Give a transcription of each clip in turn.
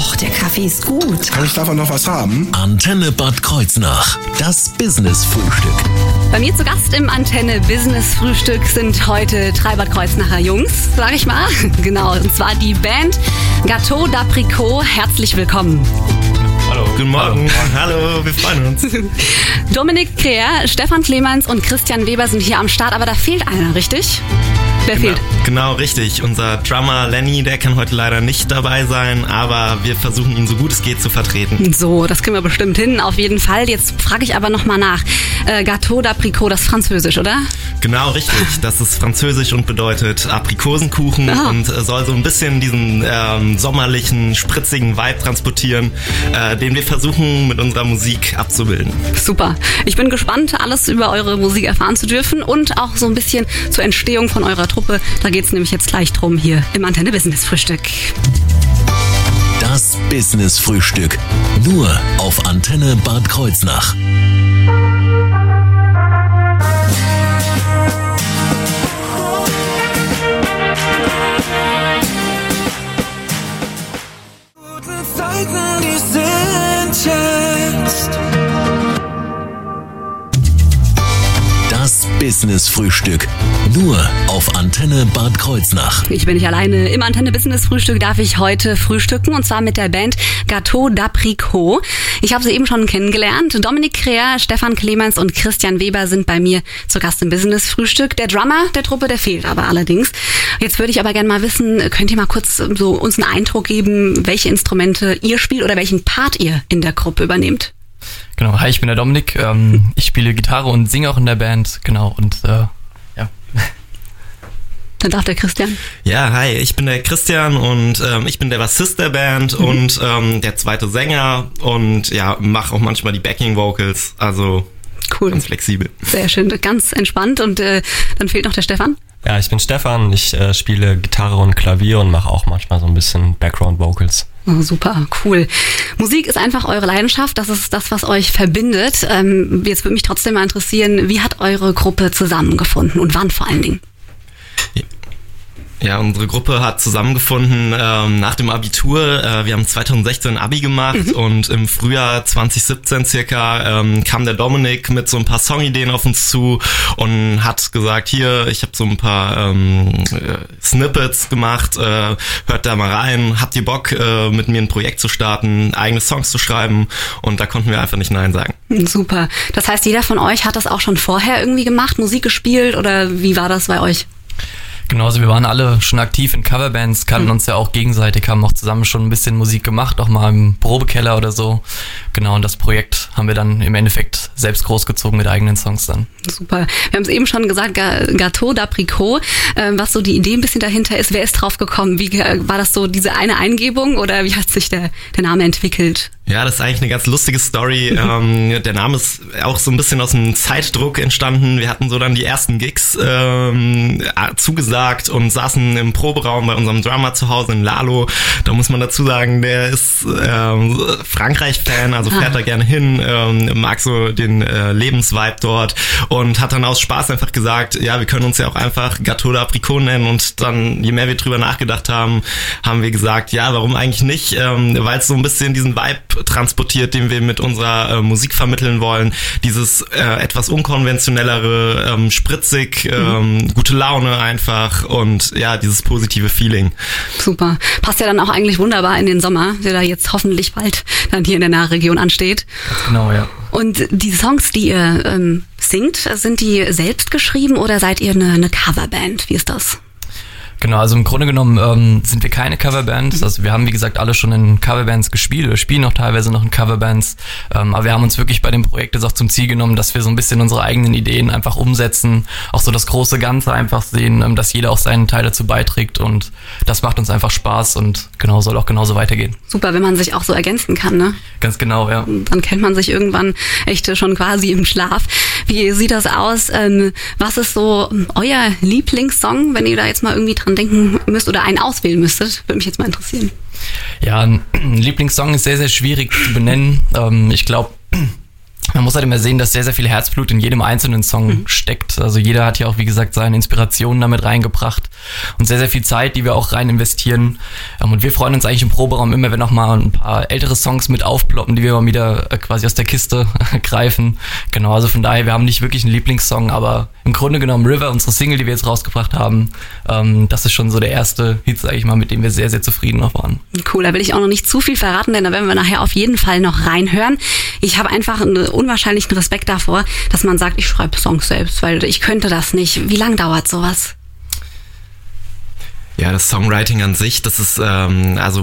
Och, der Kaffee ist gut. Kann ich davon noch was haben? Antenne Bad Kreuznach. Das Business-Frühstück. Bei mir zu Gast im Antenne Business Frühstück sind heute drei Bad Kreuznacher Jungs, sag ich mal. Genau, und zwar die Band Gâteau d'Apricot. Herzlich willkommen. Hallo. Guten Morgen. Hallo, Hallo wir freuen uns. Dominik Kreher, Stefan Clemens und Christian Weber sind hier am Start, aber da fehlt einer, richtig? Wer genau, fehlt? Genau, richtig. Unser Drummer Lenny, der kann heute leider nicht dabei sein, aber wir versuchen ihn so gut es geht zu vertreten. So, das kriegen wir bestimmt hin, auf jeden Fall. Jetzt frage ich aber nochmal nach. Äh, Gâteau d'Apricot, das ist Französisch, oder? Genau, richtig. Das ist Französisch und bedeutet Aprikosenkuchen Ah. und äh, soll so ein bisschen diesen ähm, sommerlichen, spritzigen Vibe transportieren, äh, den wir versuchen mit unserer Musik abzubilden. Super. Ich bin gespannt, alles über eure Musik erfahren zu dürfen und auch so ein bisschen zur Entstehung von eurer Truppe. Da geht's nämlich jetzt gleich drum hier im Antenne Business Frühstück. Das Business-Frühstück. Nur auf Antenne Bad Kreuznach. Guten Zeiten, die sind jetzt. Das Business-Frühstück. Nur auf Antenne Bad Kreuznach. Ich bin nicht alleine. Im Antenne Business Frühstück darf ich heute frühstücken und zwar mit der Band Gâteau d'Apricot. Ich habe sie eben schon kennengelernt. Dominik Kreher, Stefan Clemens und Christian Weber sind bei mir zu Gast im Business Frühstück. Der Drummer der Truppe, der fehlt aber allerdings. Jetzt würde ich aber gerne mal wissen, könnt ihr mal kurz so uns einen Eindruck geben, welche Instrumente ihr spielt oder welchen Part ihr in der Gruppe übernehmt? Genau, hi, ich bin der Dominik. Ähm, ich spiele Gitarre und singe auch in der Band. Genau, und äh, ja. Dann darf der Christian. Ja, hi, ich bin der Christian und ähm, ich bin der Bassist der Band und ähm, der zweite Sänger und ja, mache auch manchmal die Backing Vocals, also Cool. ganz flexibel. Sehr schön, ganz entspannt. Und äh, dann fehlt noch der Stefan. Ja, ich bin Stefan, ich äh, spiele Gitarre und Klavier und mache auch manchmal so ein bisschen Background Vocals. Oh, super, cool. Musik ist einfach eure Leidenschaft, das ist das, was euch verbindet. Ähm, jetzt würde mich trotzdem mal interessieren, wie hat eure Gruppe zusammengefunden und wann vor allen Dingen? Ja, unsere Gruppe hat zusammengefunden ähm, nach dem Abitur. Äh, wir haben 2016 Abi gemacht und im Frühjahr 2017 circa ähm, kam der Dominik mit so ein paar Songideen auf uns zu und hat gesagt, hier, ich habe so ein paar ähm, äh, Snippets gemacht, äh, hört da mal rein, habt ihr Bock, äh, mit mir ein Projekt zu starten, eigene Songs zu schreiben und da konnten wir einfach nicht Nein sagen. Super. Das heißt, jeder von euch hat das auch schon vorher irgendwie gemacht, Musik gespielt oder wie war das bei euch? Genau, also wir waren alle schon aktiv in Coverbands, kannten uns ja auch gegenseitig, haben auch zusammen schon ein bisschen Musik gemacht, auch mal im Probekeller oder so. Genau, und das Projekt haben wir dann im Endeffekt selbst großgezogen mit eigenen Songs dann. Super. Wir haben es eben schon gesagt, Gâteau d'Apricot, ähm, was so die Idee ein bisschen dahinter ist. Wer ist drauf gekommen? Wie äh, war das so diese eine Eingebung oder wie hat sich der, der Name entwickelt? Ja, das ist eigentlich eine ganz lustige Story. ähm, der Name ist auch so ein bisschen aus dem Zeitdruck entstanden. Wir hatten so dann die ersten Gigs ähm, äh, zugesagt und saßen im Proberaum bei unserem Drummer zu Hause in Lalo. Da muss man dazu sagen, der ist ähm, Frankreich-Fan, also fährt da gerne hin, ähm, mag so den äh, Lebensvibe dort und hat dann aus Spaß einfach gesagt, ja, wir können uns ja auch einfach Gâteau d'Apricot nennen und dann, je mehr wir drüber nachgedacht haben, haben wir gesagt, ja, warum eigentlich nicht, ähm, weil es so ein bisschen diesen Vibe transportiert, den wir mit unserer äh, Musik vermitteln wollen. Dieses äh, etwas unkonventionellere, ähm, spritzig, ähm, gute Laune einfach und ja, dieses positive Feeling. Super. Passt ja dann auch eigentlich wunderbar in den Sommer, der da jetzt hoffentlich bald dann hier in der Nahregion ansteht. Genau, ja. Und die Songs, die ihr ähm, singt, sind die selbst geschrieben oder seid ihr eine, eine Coverband? Wie ist das? Genau, also im Grunde genommen ähm, sind wir keine Coverbands. Also wir haben, wie gesagt, alle schon in Coverbands gespielt oder spielen auch teilweise noch in Coverbands. Ähm, aber wir haben uns wirklich bei dem Projekt jetzt auch zum Ziel genommen, dass wir so ein bisschen unsere eigenen Ideen einfach umsetzen, auch so das große Ganze einfach sehen, ähm, dass jeder auch seinen Teil dazu beiträgt und das macht uns einfach Spaß und genau soll auch genauso weitergehen. Super, wenn man sich auch so ergänzen kann, ne? Ganz genau, ja. Dann kennt man sich irgendwann echt schon quasi im Schlaf. Wie sieht das aus? Ähm, was ist so euer Lieblingssong, wenn ihr da jetzt mal irgendwie dran denken müsst oder einen auswählen müsstet? Würde mich jetzt mal interessieren. Ja, ein Lieblingssong ist sehr, sehr schwierig zu benennen. Ähm, ich glaube, man muss halt immer sehen, dass sehr, sehr viel Herzblut in jedem einzelnen Song mhm. steckt. Also jeder hat ja auch, wie gesagt, seine Inspirationen damit reingebracht und sehr, sehr viel Zeit, die wir auch rein investieren. Ähm, und wir freuen uns eigentlich im Proberaum immer, wenn noch mal ein paar ältere Songs mit aufploppen, die wir mal wieder äh, quasi aus der Kiste greifen. Genau, also von daher, wir haben nicht wirklich einen Lieblingssong, aber im Grunde genommen River, unsere Single, die wir jetzt rausgebracht haben, ähm, das ist schon so der erste Hit, sage ich mal, mit dem wir sehr, sehr zufrieden noch waren. Cool, da will ich auch noch nicht zu viel verraten, denn da werden wir nachher auf jeden Fall noch reinhören. Ich habe einfach einen unwahrscheinlichen Respekt davor, dass man sagt, ich schreibe Songs selbst, weil ich könnte das nicht. Wie lang dauert sowas? Ja, das Songwriting an sich, das ist, ähm, also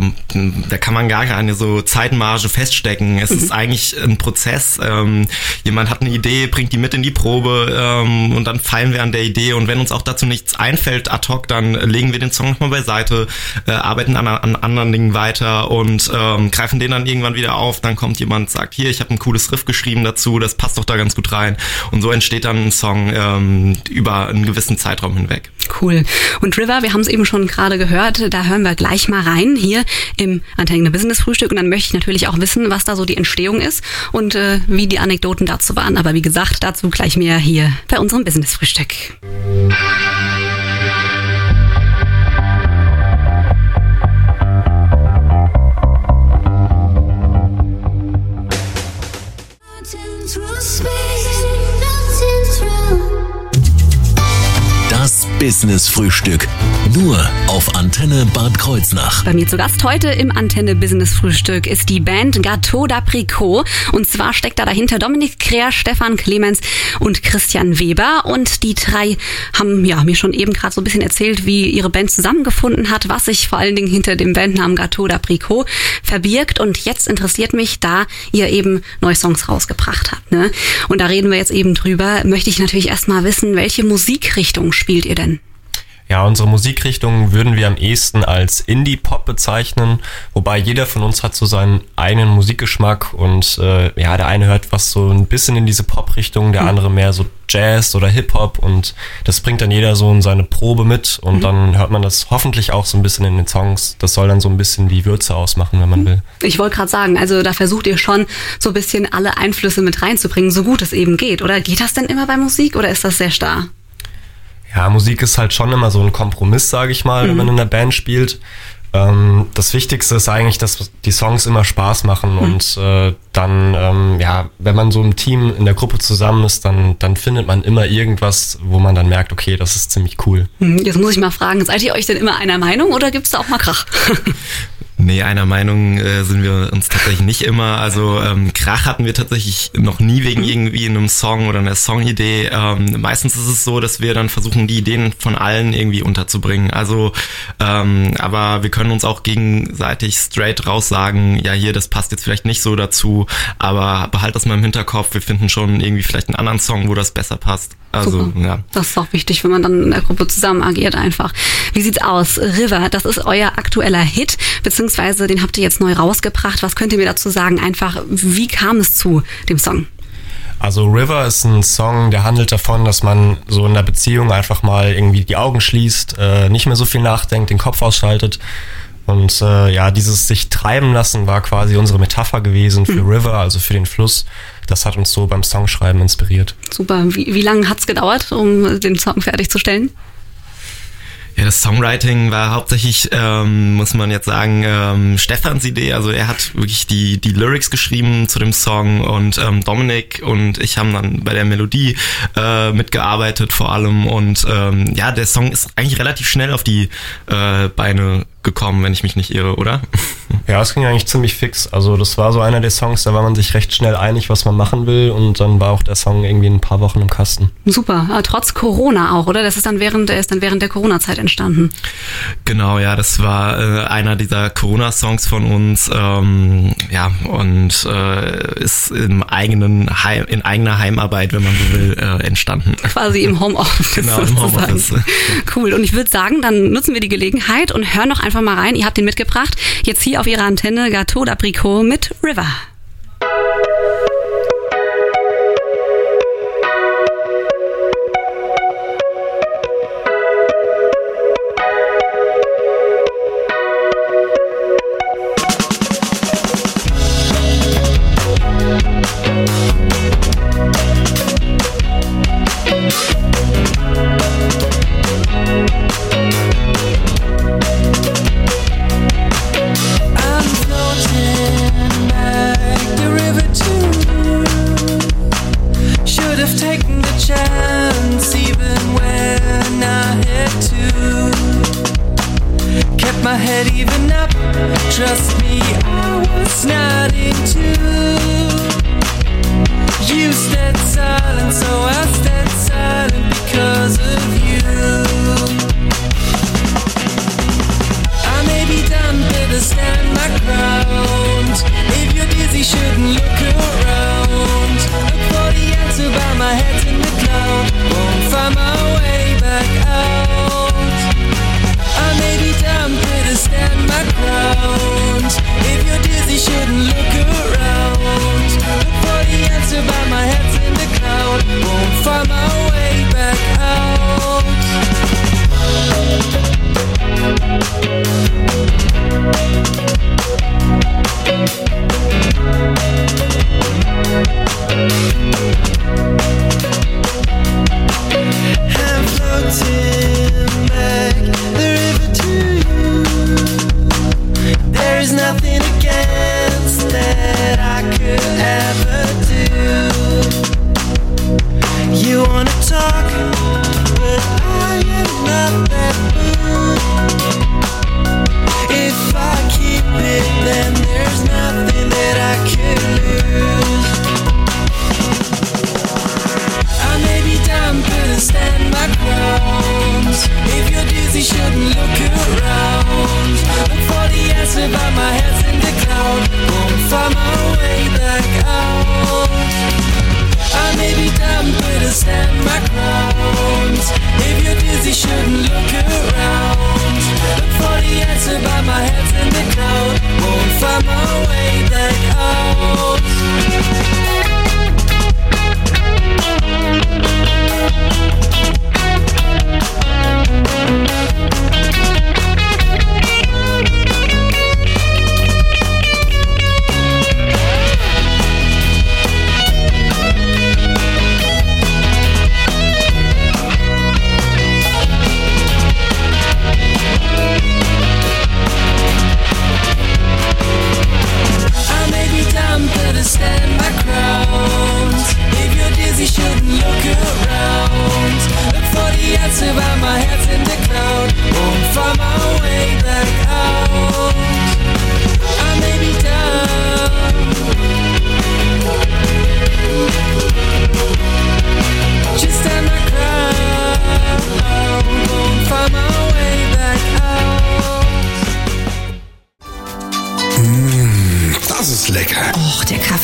da kann man gar keine so Zeitmarge feststecken. Es mhm. ist eigentlich ein Prozess. Ähm, jemand hat eine Idee, bringt die mit in die Probe ähm, und dann feilen wir an der Idee. Und wenn uns auch dazu nichts einfällt ad hoc, dann legen wir den Song nochmal beiseite, äh, arbeiten an, an, anderen Dingen weiter und ähm, greifen den dann irgendwann wieder auf. Dann kommt jemand, sagt, hier, ich habe ein cooles Riff geschrieben dazu, das passt doch da ganz gut rein. Und so entsteht dann ein Song ähm, über einen gewissen Zeitraum hinweg. Cool. Und River, wir haben es eben schon gerade gehört, da hören wir gleich mal rein hier im Antenne Business Frühstück und dann möchte ich natürlich auch wissen, was da so die Entstehung ist und äh, wie die Anekdoten dazu waren. Aber wie gesagt, dazu gleich mehr hier bei unserem Business Frühstück. Business Frühstück. Nur auf Antenne Bad Kreuznach. Bei mir zu Gast heute im Antenne Business Frühstück ist die Band Gâteau d'Apricot. Und zwar steckt da dahinter Dominik Kreer, Stefan Clemens und Christian Weber. Und die drei haben ja mir schon eben gerade so ein bisschen erzählt, wie ihre Band zusammengefunden hat, was sich vor allen Dingen hinter dem Bandnamen Gâteau d'Apricot verbirgt. Und jetzt interessiert mich, da ihr eben neue Songs rausgebracht habt. Ne? Und da reden wir jetzt eben drüber. Möchte ich natürlich erstmal wissen, welche Musikrichtung spielt ihr denn? Ja, unsere Musikrichtung würden wir am ehesten als Indie-Pop bezeichnen, wobei jeder von uns hat so seinen eigenen Musikgeschmack und äh, ja, der eine hört was so ein bisschen in diese Pop-Richtung, der mhm. andere mehr so Jazz oder Hip-Hop und das bringt dann jeder so in seine Probe mit und mhm. dann hört man das hoffentlich auch so ein bisschen in den Songs. Das soll dann so ein bisschen die Würze ausmachen, wenn man will. Ich wollte gerade sagen, also da versucht ihr schon so ein bisschen alle Einflüsse mit reinzubringen, so gut es eben geht, oder? Geht das denn immer bei Musik oder ist das sehr starr? Ja, Musik ist halt schon immer so ein Kompromiss, sage ich mal, mhm. wenn man in der Band spielt. Ähm, das Wichtigste ist eigentlich, dass die Songs immer Spaß machen mhm. und äh, dann, ähm, ja, wenn man so im Team in der Gruppe zusammen ist, dann, dann findet man immer irgendwas, wo man dann merkt, okay, das ist ziemlich cool. Mhm, jetzt muss ich mal fragen, seid ihr euch denn immer einer Meinung oder gibt es da auch mal Krach? Nee, einer Meinung äh, sind wir uns tatsächlich nicht immer. Also ähm, Krach hatten wir tatsächlich noch nie wegen irgendwie einem Song oder einer Songidee. Ähm, meistens ist es so, dass wir dann versuchen, die Ideen von allen irgendwie unterzubringen. Also, ähm, aber wir können uns auch gegenseitig straight raus sagen, ja hier, das passt jetzt vielleicht nicht so dazu, aber behalt das mal im Hinterkopf. Wir finden schon irgendwie vielleicht einen anderen Song, wo das besser passt. Also, Super. ja. Das ist auch wichtig, wenn man dann in der Gruppe zusammen agiert einfach. Wie sieht's aus? River, das ist euer aktueller Hit, beziehungsweise den habt ihr jetzt neu rausgebracht. Was könnt ihr mir dazu sagen? Einfach, wie kam es zu dem Song? Also River ist ein Song, der handelt davon, dass man so in der Beziehung einfach mal irgendwie die Augen schließt, äh, nicht mehr so viel nachdenkt, den Kopf ausschaltet. Und äh, ja, dieses sich treiben lassen war quasi unsere Metapher gewesen für mhm. River, also für den Fluss das hat uns so beim Songschreiben inspiriert. Super. Wie, wie lange hat es gedauert, um den Song fertigzustellen? Ja, das Songwriting war hauptsächlich, ähm, muss man jetzt sagen, ähm, Stefans Idee. Also er hat wirklich die, die Lyrics geschrieben zu dem Song und ähm, Dominik und ich haben dann bei der Melodie äh, mitgearbeitet vor allem. Und ähm, ja, der Song ist eigentlich relativ schnell auf die äh, Beine gekommen, wenn ich mich nicht irre, oder? Ja, es ging eigentlich ziemlich fix. Also das war so einer der Songs, da war man sich recht schnell einig, was man machen will und dann war auch der Song irgendwie ein paar Wochen im Kasten. Super, Aber trotz Corona auch, oder? Das ist dann während, der ist dann während der Corona-Zeit entstanden. Genau, ja, das war äh, einer dieser Corona-Songs von uns, ähm, ja, und äh, ist im eigenen Heim, in eigener Heimarbeit, wenn man so will, äh, entstanden. Quasi im Homeoffice. genau, im Homeoffice. Cool. Und ich würde sagen, dann nutzen wir die Gelegenheit und hören noch einfach mal rein. Ihr habt den mitgebracht. Jetzt hier auf ihrer Antenne Gâteau d'Apricot mit River. Find my way back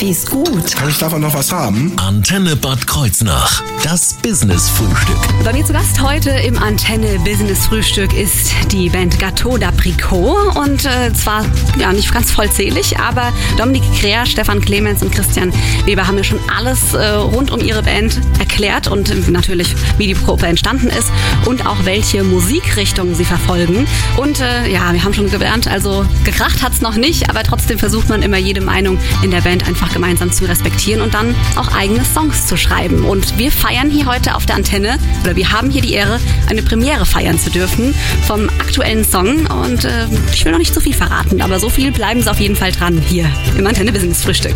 Och, der Kaffee ist gut. Kann ich davon noch was haben? Antenne Bad Kreuznach. Das Business-Frühstück. Bei mir zu Gast heute im Antenne Business Frühstück ist die Band Gâteau d'Apricot und äh, zwar ja nicht ganz vollzählig, aber Dominik Krea, Stefan Clemens und Christian Weber haben mir schon alles äh, rund um ihre Band erklärt und äh, natürlich wie die Gruppe entstanden ist und auch welche Musikrichtung sie verfolgen. Und äh, ja, wir haben schon gelernt, also gekracht hat's noch nicht, aber trotzdem versucht man immer jede Meinung in der Band einfach gemeinsam zu respektieren und dann auch eigene Songs zu schreiben. Und wir feiern hier heute auf der Antenne, oder wir haben hier die Ehre, eine Premiere feiern zu dürfen vom aktuellen Song. Und äh, ich will noch nicht so viel verraten, aber so viel bleiben Sie auf jeden Fall dran hier im Antenne Business Frühstück.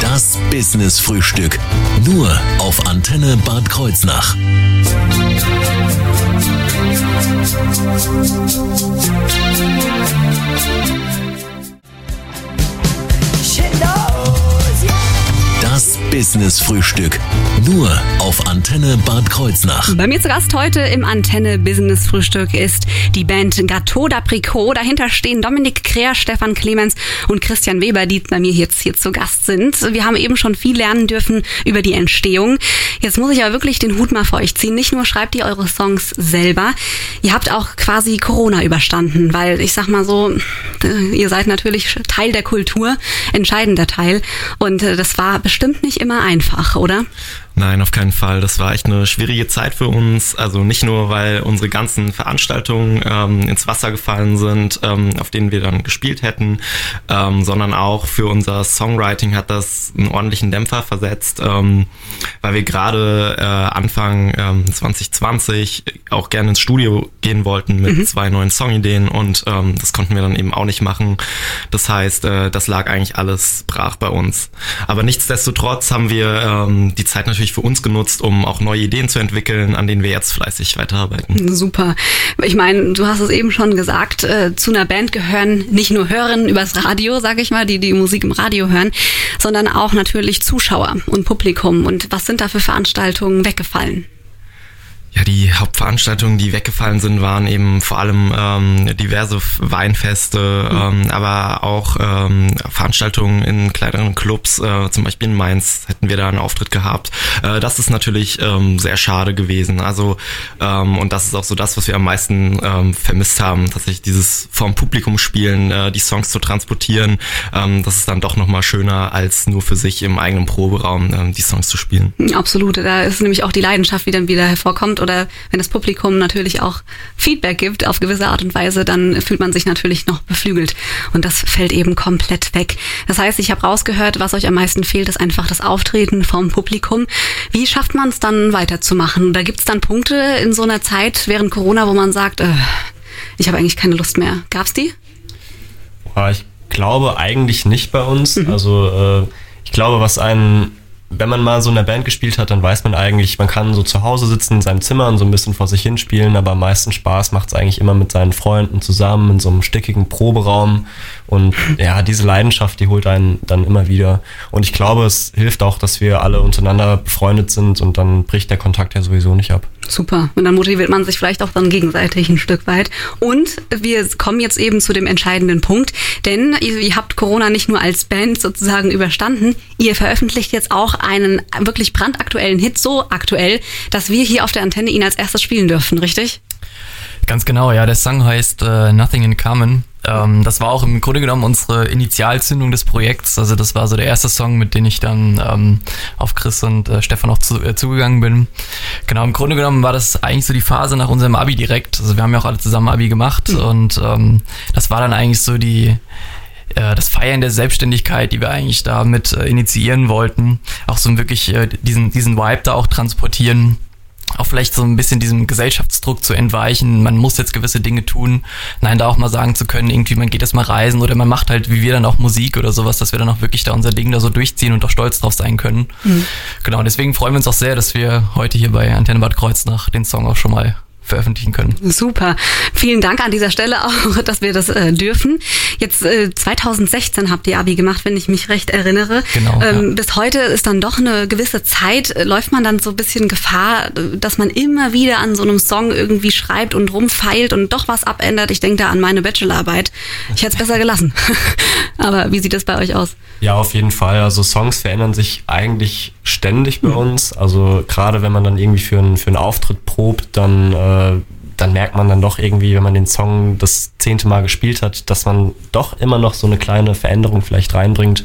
Das Business-Frühstück. Nur auf Antenne Bad Kreuznach. Das Business-Frühstück. Nur auf Antenne Bad Kreuznach. Bei mir zu Gast heute im Antenne Business Frühstück ist die Band Gâteau d'Apricot. Dahinter stehen Dominik Kreer, Stefan Clemens und Christian Weber, die bei mir jetzt hier zu Gast sind. Wir haben eben schon viel lernen dürfen über die Entstehung. Jetzt muss ich aber wirklich den Hut mal vor euch ziehen. Nicht nur schreibt ihr eure Songs selber, ihr habt auch quasi Corona überstanden, weil ich sag mal so, äh, ihr seid natürlich Teil der Kultur, entscheidender Teil. Und äh, das war bestimmt nicht immer einfach, oder? Nein, auf keinen Fall. Das war echt eine schwierige Zeit für uns. Also nicht nur, weil unsere ganzen Veranstaltungen ähm, ins Wasser gefallen sind, ähm, auf denen wir dann gespielt hätten, ähm, sondern auch für unser Songwriting hat das einen ordentlichen Dämpfer versetzt, ähm, weil wir gerade äh, Anfang ähm, 2020 auch gerne ins Studio gehen wollten mit zwei neuen Songideen und ähm, das konnten wir dann eben auch nicht machen. Das heißt, äh, das lag eigentlich alles brach bei uns. Aber nichtsdestotrotz haben wir ähm, die Zeit natürlich natürlich für uns genutzt, um auch neue Ideen zu entwickeln, an denen wir jetzt fleißig weiterarbeiten. Super. Ich meine, du hast es eben schon gesagt, äh, zu einer Band gehören nicht nur Hörerinnen übers Radio, sage ich mal, die die Musik im Radio hören, sondern auch natürlich Zuschauer und Publikum. Und was sind da für Veranstaltungen weggefallen? Ja, die Hauptveranstaltungen, die weggefallen sind, waren eben vor allem ähm, diverse Weinfeste, ähm, aber auch ähm, Veranstaltungen in kleineren Clubs, äh, zum Beispiel in Mainz hätten wir da einen Auftritt gehabt. Äh, das ist natürlich ähm, sehr schade gewesen. Also ähm, und das ist auch so das, was wir am meisten ähm, vermisst haben, tatsächlich dieses vom Publikum spielen, äh, die Songs zu transportieren. Ähm, das ist dann doch nochmal schöner, als nur für sich im eigenen Proberaum ähm, die Songs zu spielen. Absolut. Da ist nämlich auch die Leidenschaft, die dann wieder hervorkommt. Oder wenn das Publikum natürlich auch Feedback gibt auf gewisse Art und Weise, dann fühlt man sich natürlich noch beflügelt. Und das fällt eben komplett weg. Das heißt, ich habe rausgehört, was euch am meisten fehlt, ist einfach das Auftreten vom Publikum. Wie schafft man es dann weiterzumachen? Da gibt es dann Punkte in so einer Zeit während Corona, wo man sagt, äh, ich habe eigentlich keine Lust mehr. Gab's die? Ja, ich glaube eigentlich nicht bei uns. Also äh, ich glaube, was einen, wenn man mal so in der Band gespielt hat, dann weiß man eigentlich, man kann so zu Hause sitzen in seinem Zimmer und so ein bisschen vor sich hin spielen, aber am meisten Spaß macht es eigentlich immer mit seinen Freunden zusammen in so einem stickigen Proberaum. Und ja, diese Leidenschaft, die holt einen dann immer wieder. Und ich glaube, es hilft auch, dass wir alle untereinander befreundet sind und dann bricht der Kontakt ja sowieso nicht ab. Super. Und dann motiviert man sich vielleicht auch dann gegenseitig ein Stück weit. Und wir kommen jetzt eben zu dem entscheidenden Punkt, denn ihr, ihr habt Corona nicht nur als Band sozusagen überstanden, ihr veröffentlicht jetzt auch einen wirklich brandaktuellen Hit, so aktuell, dass wir hier auf der Antenne ihn als erstes spielen dürfen, richtig? Ganz genau, ja. Der Song heißt äh, Nothing in Common. Ähm, das war auch im Grunde genommen unsere Initialzündung des Projekts. Also das war so der erste Song, mit dem ich dann ähm, auf Chris und äh, Stefan auch zu, äh, zugegangen bin. Genau, im Grunde genommen war das eigentlich so die Phase nach unserem Abi direkt. Also wir haben ja auch alle zusammen Abi gemacht und ähm, das war dann eigentlich so die äh, das Feiern der Selbstständigkeit, die wir eigentlich damit äh, initiieren wollten, auch so wirklich äh, diesen, diesen Vibe da auch transportieren auch vielleicht so ein bisschen diesem Gesellschaftsdruck zu entweichen, man muss jetzt gewisse Dinge tun. Nein, da auch mal sagen zu können, irgendwie man geht jetzt mal reisen oder man macht halt wie wir dann auch Musik oder sowas, dass wir dann auch wirklich da unser Ding da so durchziehen und auch stolz drauf sein können. Genau, deswegen freuen wir uns auch sehr, dass wir heute hier bei Antenne Bad Kreuznach den Song auch schon mal veröffentlichen können. Super. Vielen Dank an dieser Stelle auch, dass wir das äh, dürfen. Jetzt äh, 2016 habt ihr Abi gemacht, wenn ich mich recht erinnere. Genau, Ähm, ja. Bis heute ist dann doch eine gewisse Zeit, äh, läuft man dann so ein bisschen Gefahr, äh, dass man immer wieder an so einem Song irgendwie schreibt und rumfeilt und doch was abändert. Ich denke da an meine Bachelorarbeit. Ich hätte es besser gelassen. Aber wie sieht das bei euch aus? Ja, auf jeden Fall. Also Songs verändern sich eigentlich ständig bei uns. Also gerade wenn man dann irgendwie für einen, für einen Auftritt probt, dann, dann merkt man dann doch irgendwie, wenn man den Song das zehnte Mal gespielt hat, dass man doch immer noch so eine kleine Veränderung vielleicht reinbringt.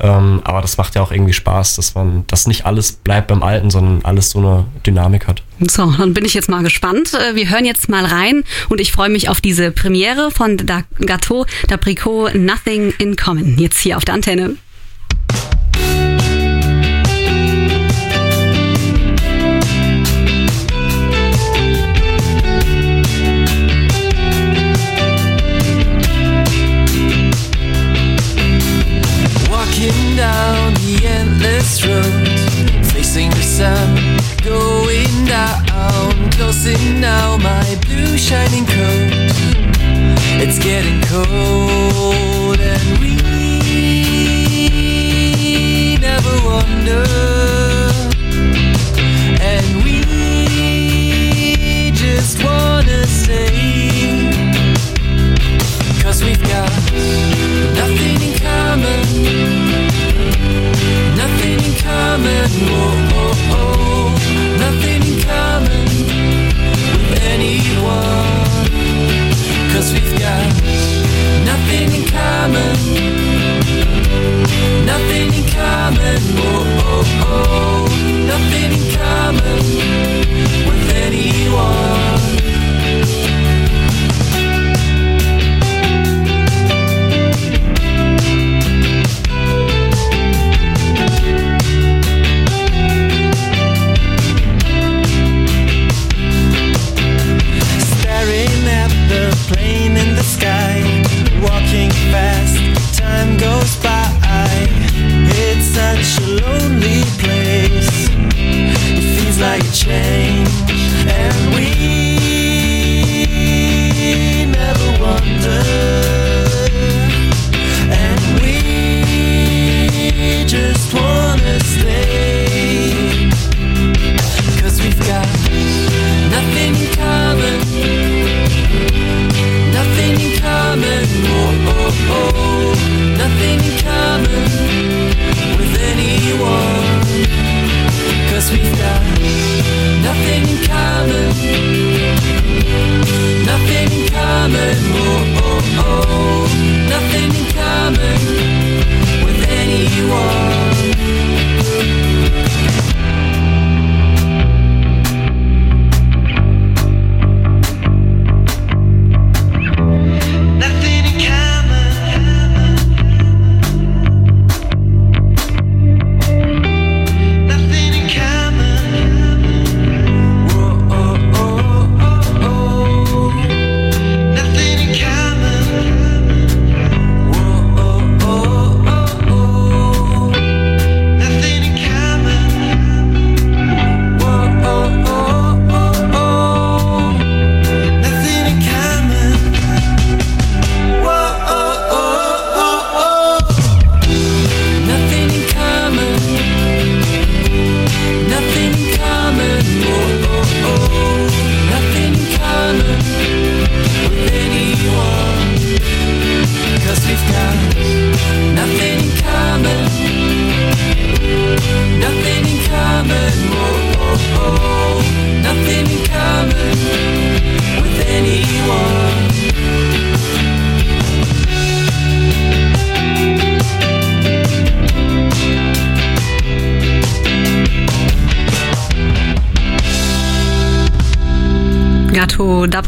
Ähm, aber das macht ja auch irgendwie Spaß, dass man, dass nicht alles bleibt beim Alten, sondern alles so eine Dynamik hat. So, dann bin ich jetzt mal gespannt. Äh, Wir hören jetzt mal rein und ich freue mich auf diese Premiere von da Gateau d'Apricot Nothing in Common. Jetzt hier auf der Antenne. Sun, going down, closing now my blue shining coat. It's getting cold, and we never wonder,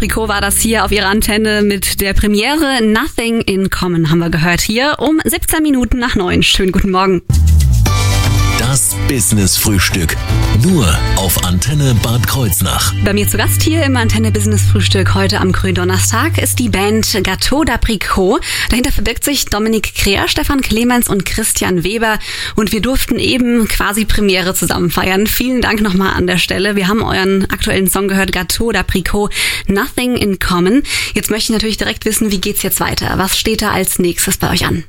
Dabricot war das hier auf ihrer Antenne mit der Premiere Nothing in Common haben wir gehört hier um 17 Minuten nach neun. Schönen guten Morgen. Business Frühstück. Nur auf Antenne Bad Kreuznach. Bei mir zu Gast hier im Antenne Business Frühstück heute am Gründonnerstag ist die Band Gâteau d'Apricot. Dahinter verbirgt sich Dominik Kreer, Stefan Clemens und Christian Weber und wir durften eben quasi Premiere zusammen feiern. Vielen Dank nochmal an der Stelle. Wir haben euren aktuellen Song gehört, Gâteau d'Apricot, Nothing in Common. Jetzt möchte ich natürlich direkt wissen, wie geht's jetzt weiter? Was steht da als nächstes bei euch an?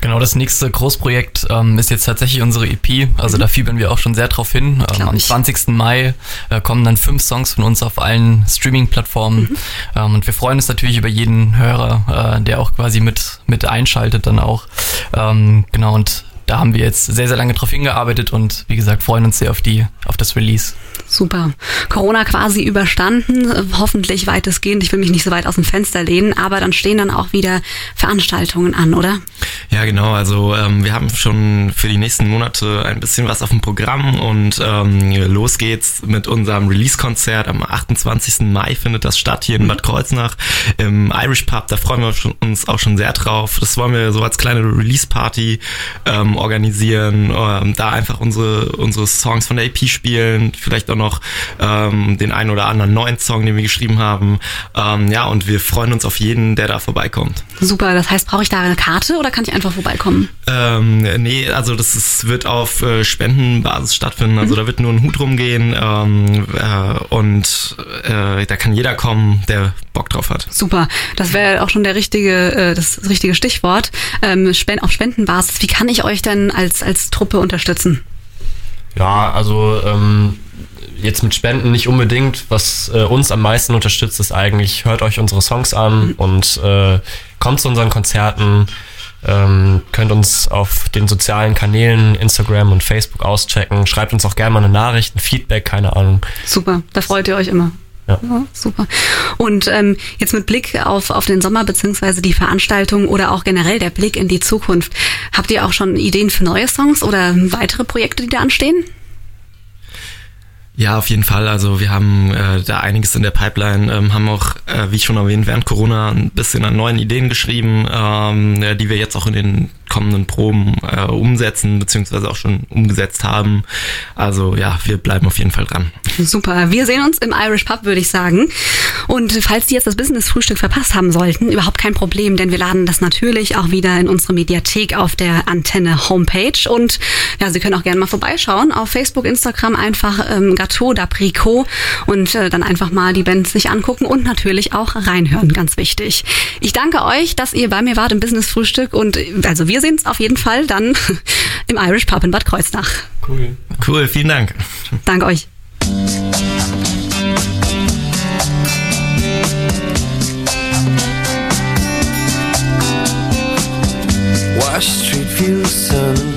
Genau, das nächste Großprojekt ähm, ist jetzt tatsächlich unsere EP. Also da fiebern wir auch schon sehr drauf hin. Ähm, am 20. Mai äh, kommen dann fünf Songs von uns auf allen Streaming-Plattformen. Ähm, und wir freuen uns natürlich über jeden Hörer, äh, der auch quasi mit, mit einschaltet dann auch. Ähm, genau, und da haben wir jetzt sehr, sehr lange drauf hingearbeitet und wie gesagt, freuen uns sehr auf die, auf das Release. Super. Corona quasi überstanden, hoffentlich weitestgehend. Ich will mich nicht so weit aus dem Fenster lehnen, aber dann stehen dann auch wieder Veranstaltungen an, oder? Ja, genau. Also ähm, wir haben schon für die nächsten Monate ein bisschen was auf dem Programm und ähm, los geht's mit unserem Release-Konzert. Am 28. Mai findet das statt hier in Bad Kreuznach im Irish Pub. Da freuen wir uns auch schon sehr drauf. Das wollen wir so als kleine Release-Party ähm, organisieren. Ähm, da einfach unsere, unsere Songs von der EP spielen, vielleicht auch noch ähm, den einen oder anderen neuen Song, den wir geschrieben haben. Ähm, ja, und wir freuen uns auf jeden, der da vorbeikommt. Super. Das heißt, brauche ich da eine Karte oder kann ich einfach vorbeikommen? Ähm, nee, also das ist, wird auf äh, Spendenbasis stattfinden. Also da wird nur ein Hut rumgehen ähm, äh, und äh, da kann jeder kommen, der Bock drauf hat. Super. Das wäre auch schon der richtige, äh, das richtige Stichwort. Ähm, Spen auf Spendenbasis. Wie kann ich euch denn als, als Truppe unterstützen? Ja, also ähm, jetzt mit Spenden nicht unbedingt. Was äh, uns am meisten unterstützt, ist eigentlich, hört euch unsere Songs an und äh, kommt zu unseren Konzerten. Ähm, könnt uns auf den sozialen Kanälen Instagram und Facebook auschecken. Schreibt uns auch gerne mal eine Nachricht, ein Feedback, keine Ahnung. Super. Da freut ihr euch immer. Ja. Ja, super. Und ähm, jetzt mit Blick auf, auf den Sommer beziehungsweise die Veranstaltung oder auch generell der Blick in die Zukunft. Habt ihr auch schon Ideen für neue Songs oder weitere Projekte, die da anstehen? Ja, auf jeden Fall. Also wir haben äh, da einiges in der Pipeline, ähm, haben auch, äh, wie schon erwähnt, während Corona ein bisschen an neuen Ideen geschrieben, ähm, die wir jetzt auch in den kommenden Proben äh, umsetzen, beziehungsweise auch schon umgesetzt haben. Also ja, wir bleiben auf jeden Fall dran. Super. Wir sehen uns im Irish Pub, würde ich sagen. Und falls Sie jetzt das Business-Frühstück verpasst haben sollten, überhaupt kein Problem, denn wir laden das natürlich auch wieder in unsere Mediathek auf der Antenne Homepage. Und ja, Sie können auch gerne mal vorbeischauen auf Facebook, Instagram einfach ähm, Gâteau d'Apricot und äh, dann einfach mal die Band sich angucken und natürlich auch reinhören, ganz wichtig. Ich danke euch, dass ihr bei mir wart im Business-Frühstück und äh, also wir sehen uns auf jeden Fall dann im Irish Pub in Bad Kreuznach. Cool. Cool, vielen Dank. Danke euch. Wash Street view, so